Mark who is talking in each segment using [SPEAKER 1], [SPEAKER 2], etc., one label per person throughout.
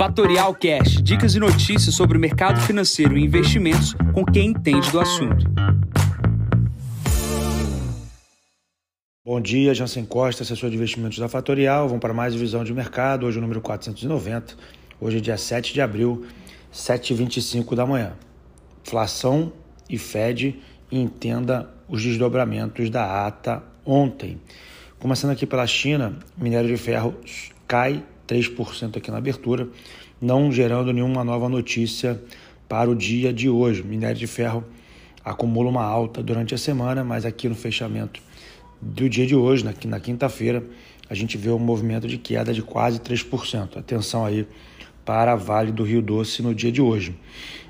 [SPEAKER 1] Fatorial Cash, dicas e notícias sobre o mercado financeiro e investimentos com quem entende do assunto.
[SPEAKER 2] Bom dia, Jansen Costa, assessor de investimentos da Fatorial. Vamos para mais visão de mercado, hoje o número 490. Hoje é dia 7 de abril, 7h25 da manhã. Inflação e Fed entenda os desdobramentos da ata ontem. Começando aqui pela China, minério de ferro cai 3% aqui na abertura, não gerando nenhuma nova notícia para o dia de hoje. Minério de ferro acumula uma alta durante a semana, mas aqui no fechamento do dia de hoje, na quinta-feira, a gente vê um movimento de queda de quase 3%. Atenção aí para a Vale do Rio Doce no dia de hoje.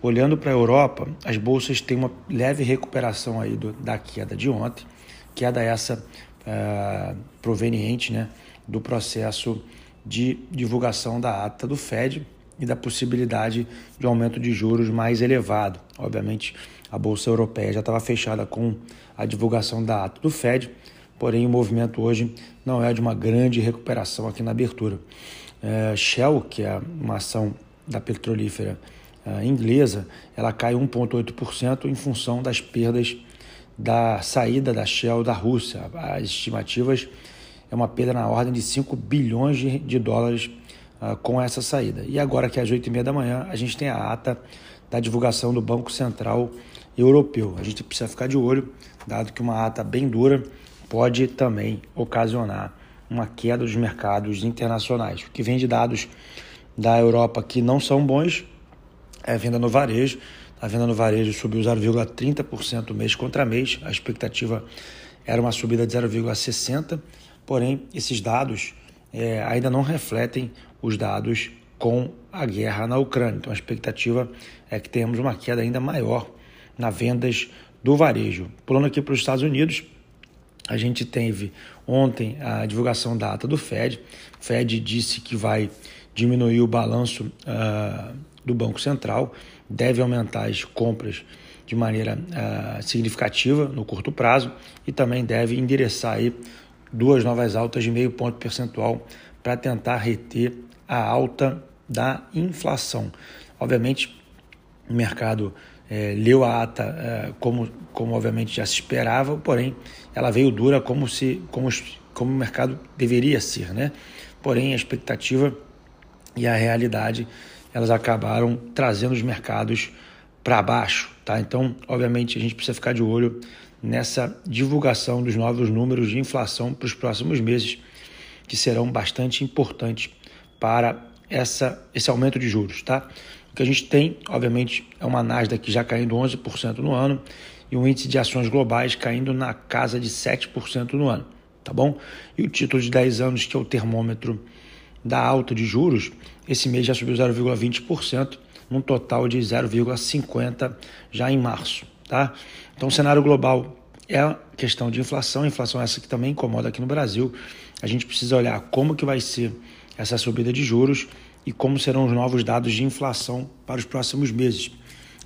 [SPEAKER 2] Olhando para a Europa, as bolsas têm uma leve recuperação aí do, da queda de ontem, queda essa uh, proveniente né, do processo de divulgação da ata do Fed e da possibilidade de aumento de juros mais elevado. Obviamente, a bolsa europeia já estava fechada com a divulgação da ata do Fed, porém o movimento hoje não é de uma grande recuperação aqui na abertura. É, Shell, que é uma ação da petrolífera é, inglesa, ela cai 1,8% em função das perdas da saída da Shell da Rússia. As estimativas é uma perda na ordem de 5 bilhões de, de dólares uh, com essa saída. E agora que é às 8h30 da manhã, a gente tem a ata da divulgação do Banco Central Europeu. A gente precisa ficar de olho, dado que uma ata bem dura pode também ocasionar uma queda dos mercados internacionais. O que vem de dados da Europa que não são bons é a venda no varejo. A venda no varejo subiu 0,30% mês contra mês. A expectativa era uma subida de 0,60%, porém esses dados é, ainda não refletem os dados com a guerra na Ucrânia. Então a expectativa é que tenhamos uma queda ainda maior na vendas do varejo. Pulando aqui para os Estados Unidos, a gente teve ontem a divulgação da ata do Fed. O Fed disse que vai diminuir o balanço uh, do Banco Central, deve aumentar as compras de maneira uh, significativa no curto prazo e também deve endereçar aí duas novas altas de meio ponto percentual para tentar reter a alta da inflação. Obviamente, o mercado é, leu a ata é, como, como obviamente já se esperava, porém ela veio dura como se como, como o mercado deveria ser, né? Porém a expectativa e a realidade elas acabaram trazendo os mercados para baixo, tá? Então, obviamente a gente precisa ficar de olho nessa divulgação dos novos números de inflação para os próximos meses, que serão bastante importantes para essa, esse aumento de juros, tá? O que a gente tem, obviamente, é uma Nasdaq já caindo 11% no ano e um índice de ações globais caindo na casa de 7% no ano, tá bom? E o título de 10 anos, que é o termômetro da alta de juros, esse mês já subiu 0,20%, num total de 0,50% já em março, tá? Então, o cenário global é questão de inflação, inflação essa que também incomoda aqui no Brasil. A gente precisa olhar como que vai ser essa subida de juros e como serão os novos dados de inflação para os próximos meses.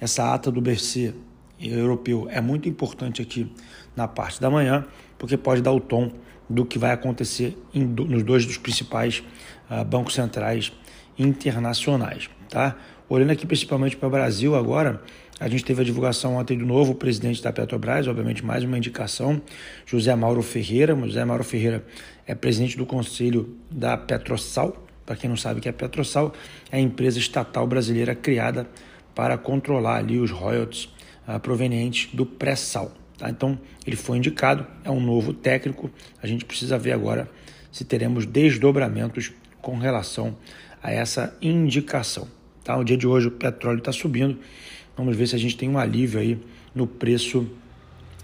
[SPEAKER 2] Essa ata do BC europeu é muito importante aqui na parte da manhã, porque pode dar o tom do que vai acontecer em, nos dois dos principais uh, bancos centrais internacionais. Tá? Olhando aqui principalmente para o Brasil agora, a gente teve a divulgação ontem do novo presidente da Petrobras, obviamente mais uma indicação, José Mauro Ferreira. José Mauro Ferreira é presidente do conselho da Petrosal, para quem não sabe que é Petrosal, é a empresa estatal brasileira criada para controlar ali os royalties uh, provenientes do pré-sal. Tá? Então, ele foi indicado, é um novo técnico. A gente precisa ver agora se teremos desdobramentos com relação a essa indicação. Tá? O dia de hoje o petróleo está subindo. Vamos ver se a gente tem um alívio aí no preço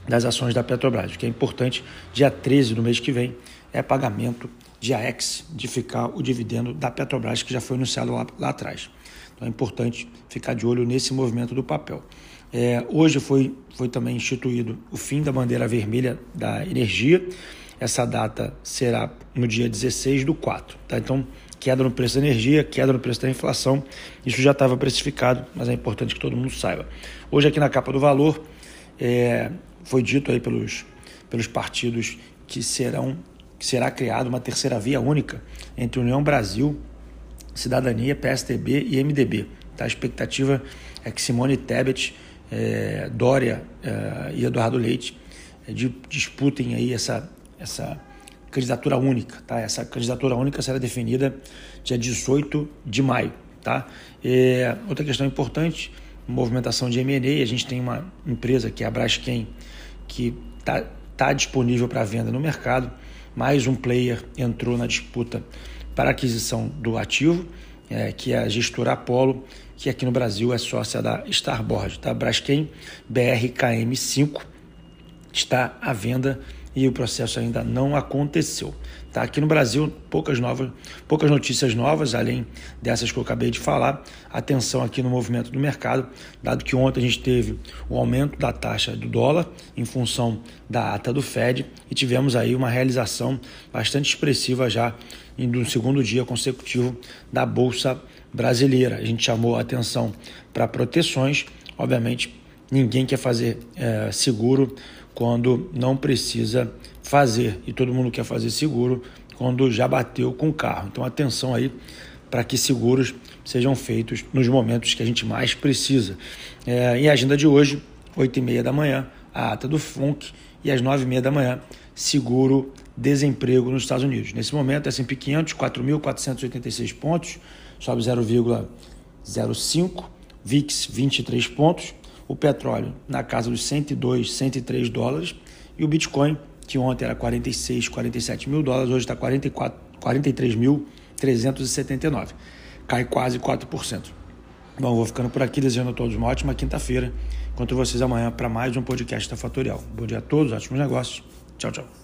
[SPEAKER 2] das ações da Petrobras. O que é importante, dia 13 do mês que vem, é pagamento de AEX, de ficar o dividendo da Petrobras, que já foi anunciado lá, lá atrás. Então é importante ficar de olho nesse movimento do papel. É, hoje foi, foi também instituído o fim da bandeira vermelha da energia. Essa data será no dia 16 do 4. Tá? Então, queda no preço da energia, queda no preço da inflação. Isso já estava precificado, mas é importante que todo mundo saiba. Hoje, aqui na capa do valor, é, foi dito aí pelos, pelos partidos que serão que será criada uma terceira via única entre União Brasil Cidadania, PSDB e MDB. Tá? A expectativa é que Simone Tebet, é, Dória é, e Eduardo Leite é, disputem aí essa, essa candidatura única. Tá? Essa candidatura única será definida dia 18 de maio. Tá? É, outra questão importante, movimentação de M&A, a gente tem uma empresa que é a Braskem, que está tá disponível para venda no mercado, mais um player entrou na disputa para aquisição do ativo, é, que é a gestora Apollo, que aqui no Brasil é sócia da Starboard. Tá? Braskem BRKM5 está à venda e o processo ainda não aconteceu. Tá? Aqui no Brasil, poucas, novas, poucas notícias novas, além dessas que eu acabei de falar. Atenção aqui no movimento do mercado, dado que ontem a gente teve o aumento da taxa do dólar em função da ata do Fed e tivemos aí uma realização bastante expressiva já no segundo dia consecutivo da Bolsa Brasileira. A gente chamou a atenção para proteções, obviamente ninguém quer fazer é, seguro quando não precisa fazer e todo mundo quer fazer seguro quando já bateu com o carro. Então atenção aí para que seguros sejam feitos nos momentos que a gente mais precisa. É, em agenda de hoje, 8 e meia da manhã, a ata do FONC e às 9 e meia da manhã, seguro desemprego nos Estados Unidos. Nesse momento, S&P 500, 4.486 pontos, sobe 0,05, VIX 23 pontos, o petróleo na casa dos 102, 103 dólares e o Bitcoin, que ontem era 46, 47 mil dólares, hoje está 43.379. Cai quase 4%. Bom, vou ficando por aqui, desejando a todos uma ótima quinta-feira. Encontro vocês amanhã para mais um podcast da Fatorial. Bom dia a todos, ótimos negócios. Tchau, tchau.